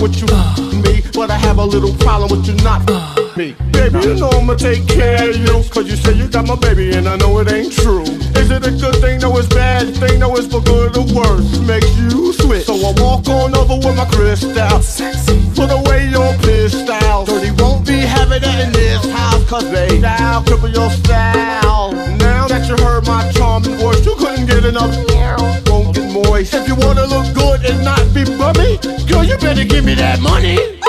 With you, me, but I have a little problem with you not me. Baby, you know I'ma take care of you. Cause you say you got my baby and I know it ain't true. Is it a good thing? No, it's bad thing. No, it's for good or worse. Makes you switch. So I walk on over with my crystal. Put away your pistol. Dirty won't be having it in this house. Cause they style, cripple your style. Now that you heard my charming voice, you couldn't get enough. Won't get moist. If you wanna look good and not be bummy, girl, you better give me that money.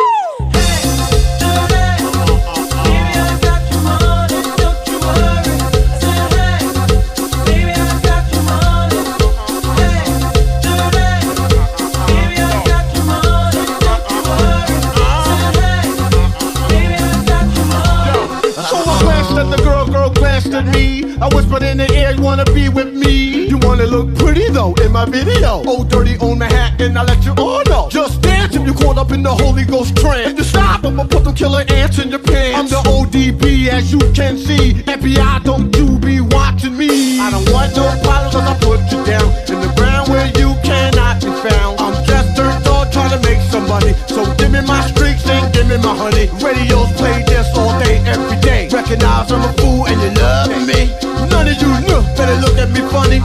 Whispered in the air, you wanna be with me? You wanna look pretty though in my video. Oh, dirty on Manhattan, I let you all know. Just dance if you caught up in the Holy Ghost trance. If you stop, I'ma put them killer ants in your pants. I'm the ODB, as you can see. FBI, don't you be watching me. I don't want no problems, cause I put you down in the ground where you cannot be found. I'm just turned on trying to make some money. So give me my streaks and give me my honey. Radios play this all day, every day. Recognize I'm a fool and you love me. None of you know, better look at me funny.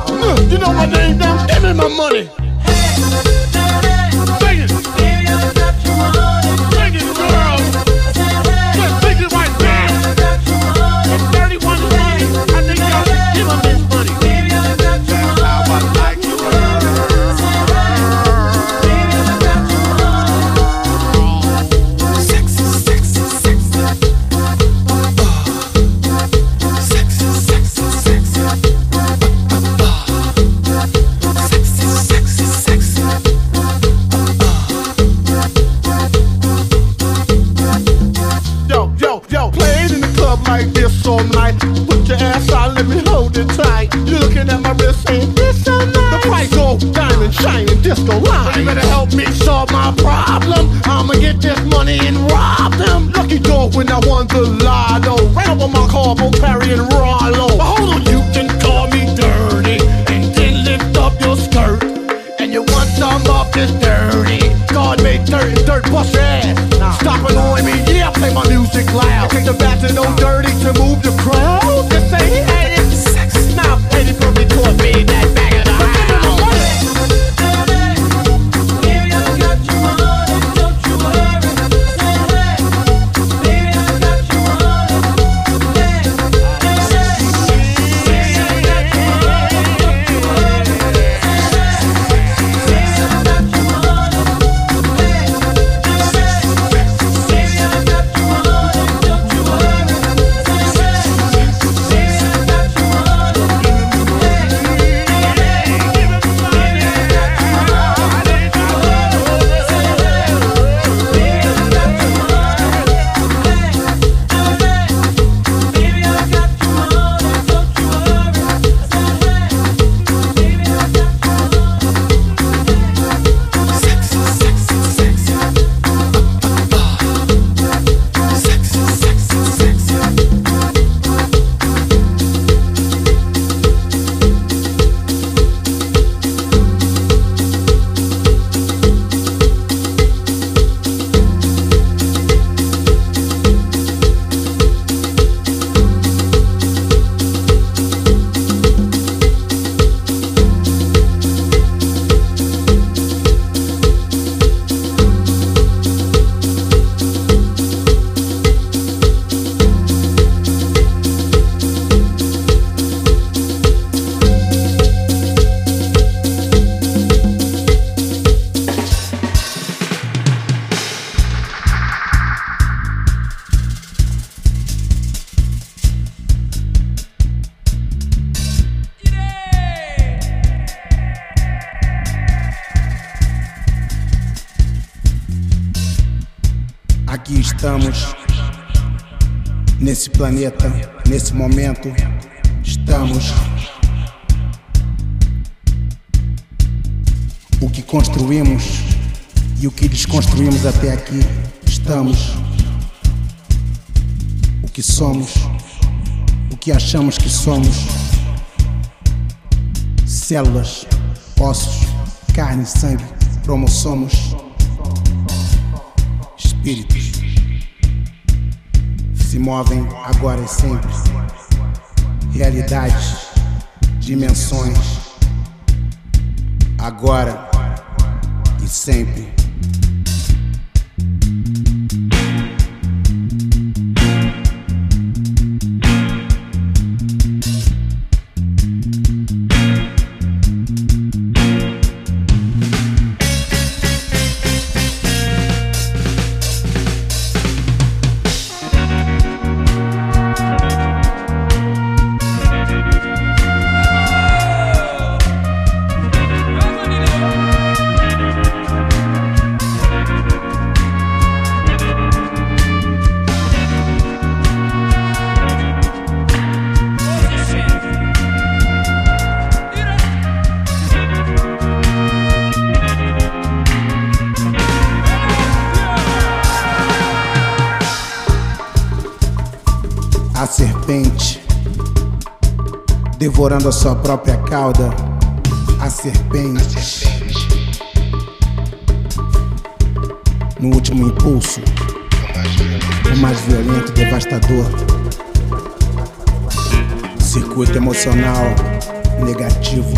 You know my name now, give me my money. Tight. You're looking at my wrist, saying this so nice. The price gold, diamond, shining, disco line. You better help me solve my problem. I'ma get this money and rob them. Lucky dog when I won the lotto. Right up on my Perry and Rollo. But hold on, you can call me dirty and then lift up your skirt. And you want some of this dirty. God made dirt and dirt bust your ass. Stop annoying me, yeah, play my music loud. Take the to no dirty to move the crowd. Planeta, nesse momento, estamos. O que construímos e o que desconstruímos até aqui, estamos. O que somos, o que achamos que somos. Células, ossos, carne, sangue, cromossomos, espíritos se movem agora e sempre. Realidades, dimensões, agora e sempre. A serpente devorando a sua própria cauda. A serpente. No último impulso, o mais violento devastador. Circuito emocional negativo.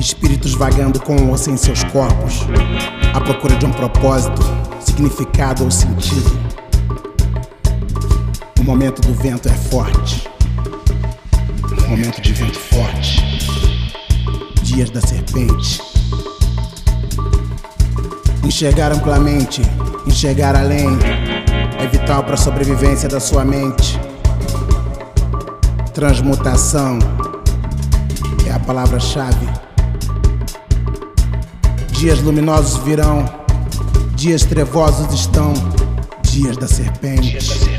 Espíritos vagando com ou sem seus corpos, à procura de um propósito, significado ou sentido. Momento do vento é forte. Momento de vento forte. Dias da serpente. Enxergar amplamente, enxergar além, é vital para a sobrevivência da sua mente. Transmutação é a palavra-chave. Dias luminosos virão, dias trevosos estão, dias da serpente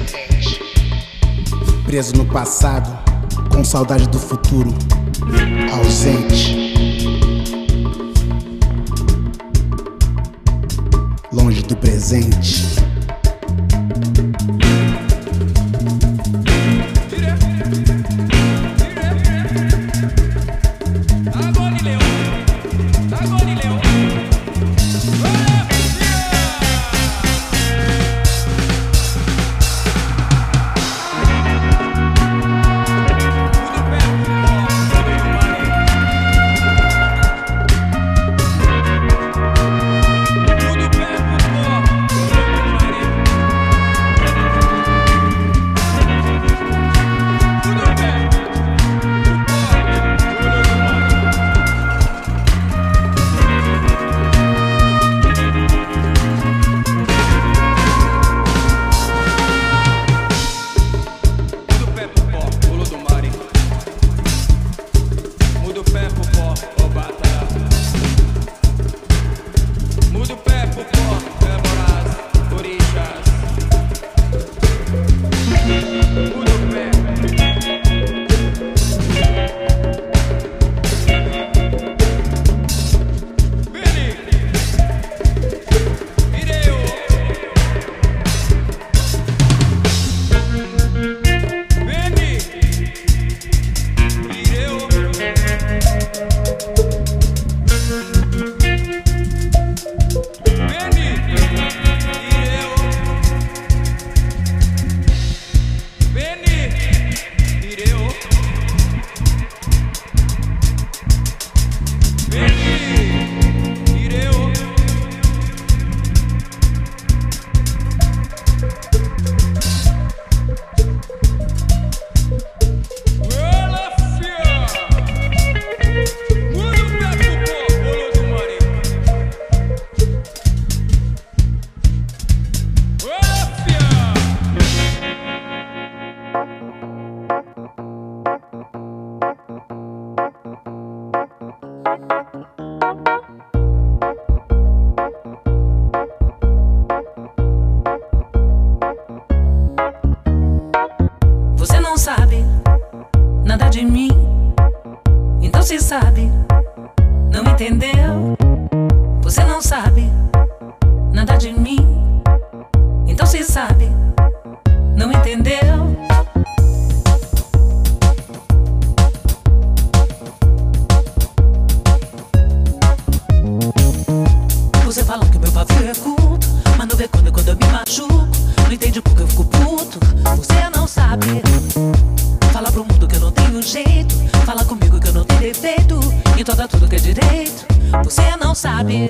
preso no passado, com saudade do futuro, ausente. Longe do presente. sabe.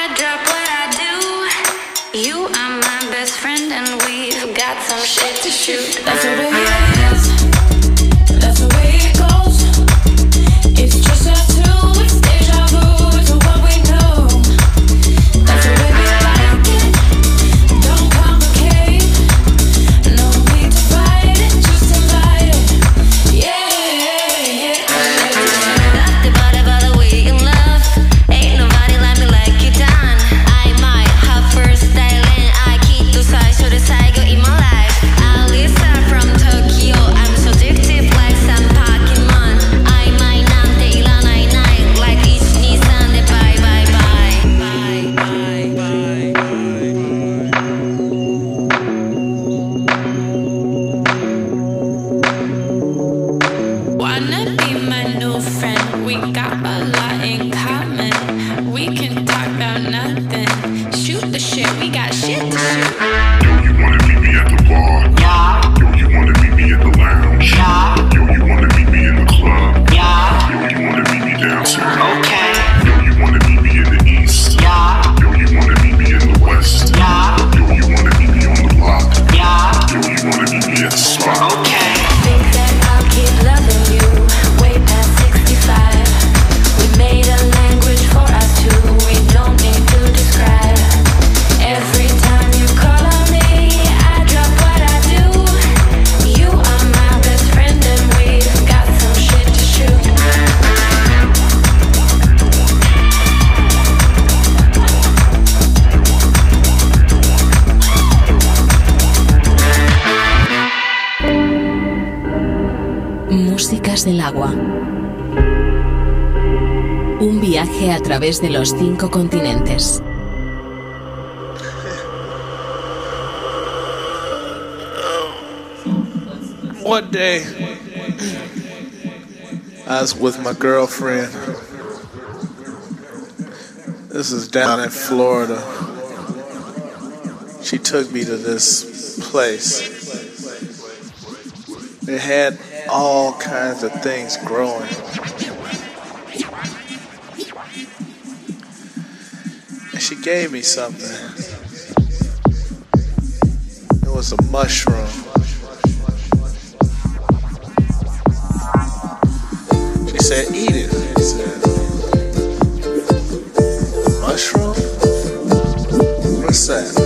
got some shit to shoot. That's over here. de los cinco continentes. One day, I was with my girlfriend. This is down in Florida. She took me to this place. It had all kinds of things growing. gave me something. It was a mushroom. She said, eat it. Said, mushroom? What's that?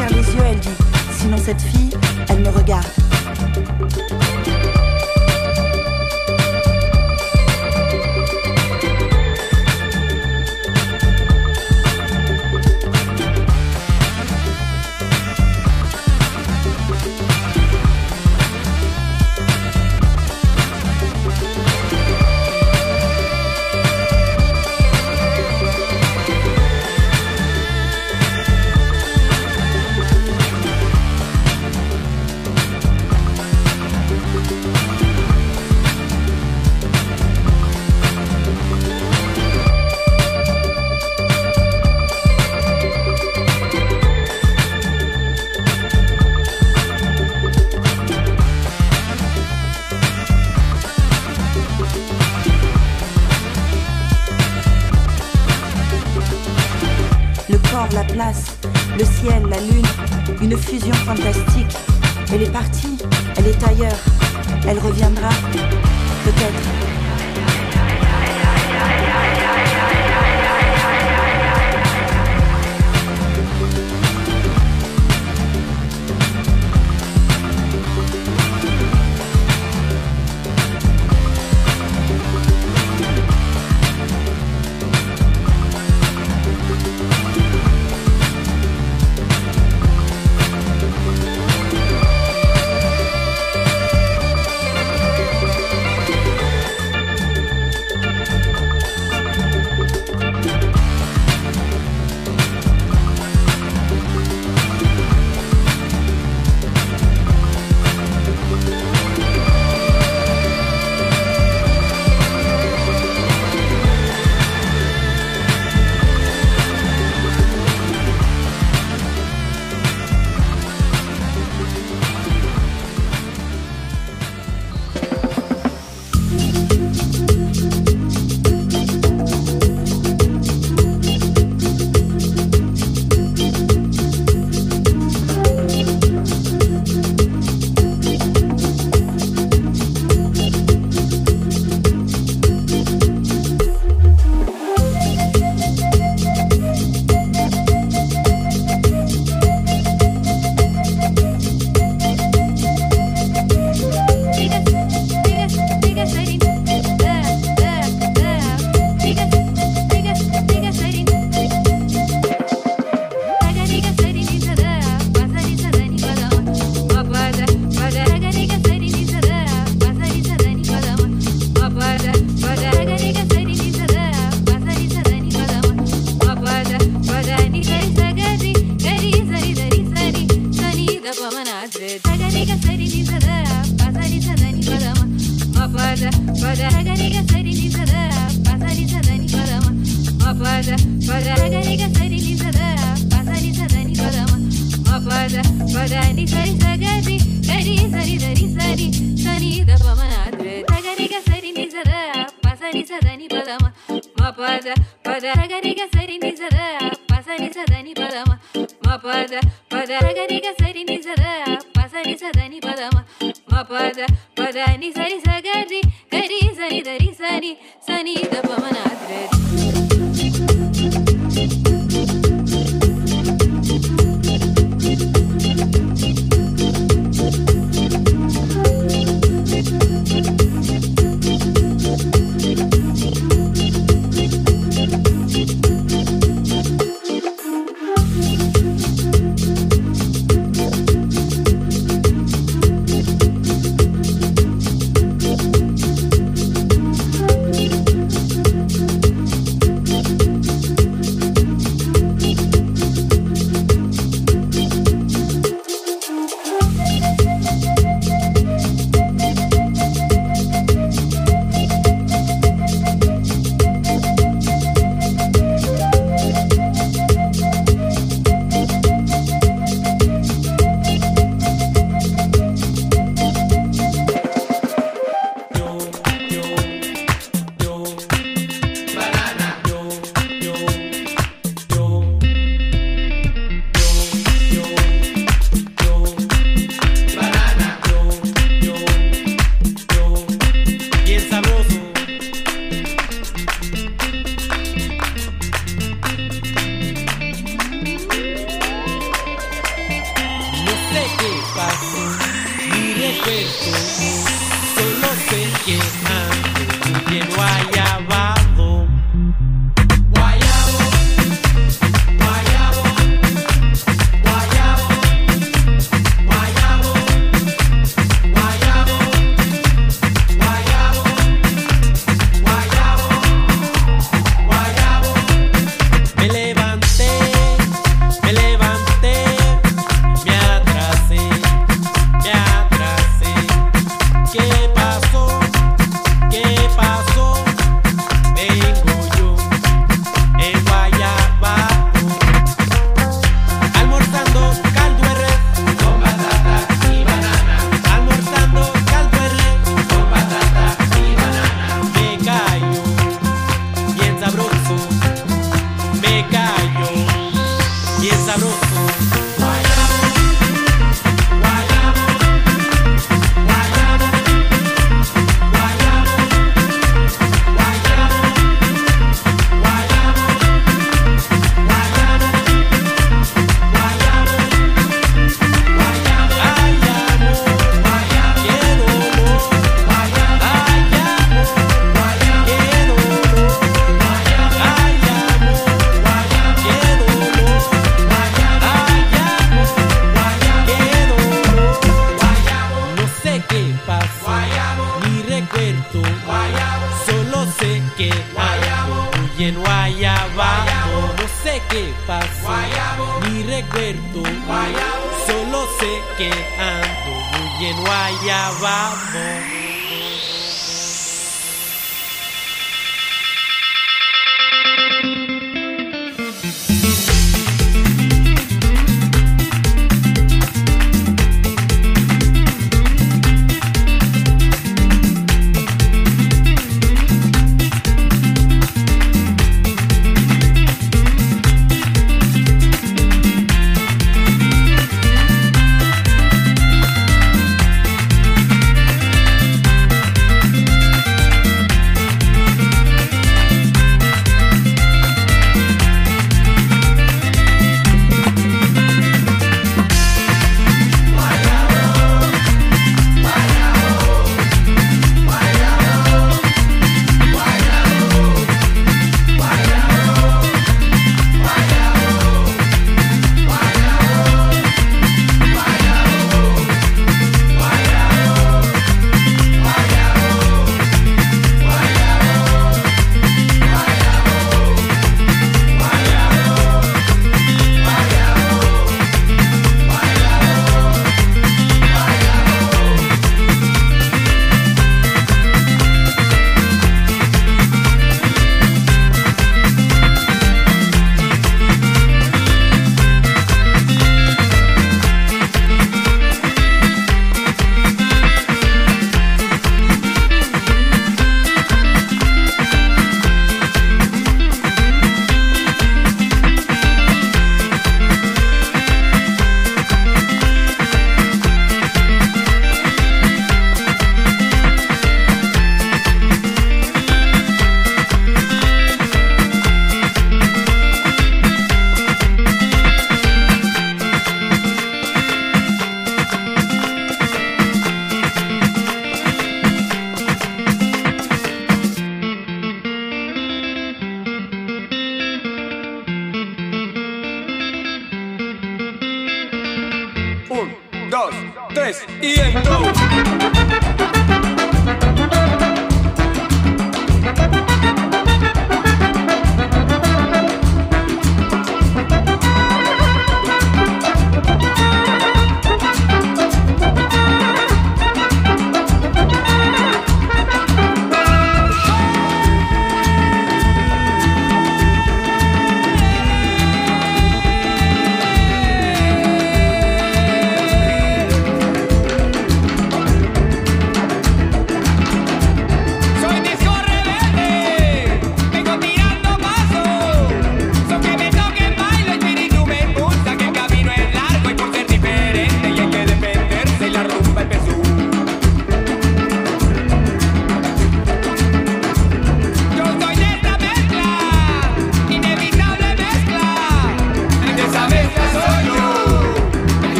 faire les yeux, elle dit. Sinon cette fille, elle me regarde. une fusion fantastique. Elle est partie, elle est ailleurs, elle reviendra, peut-être.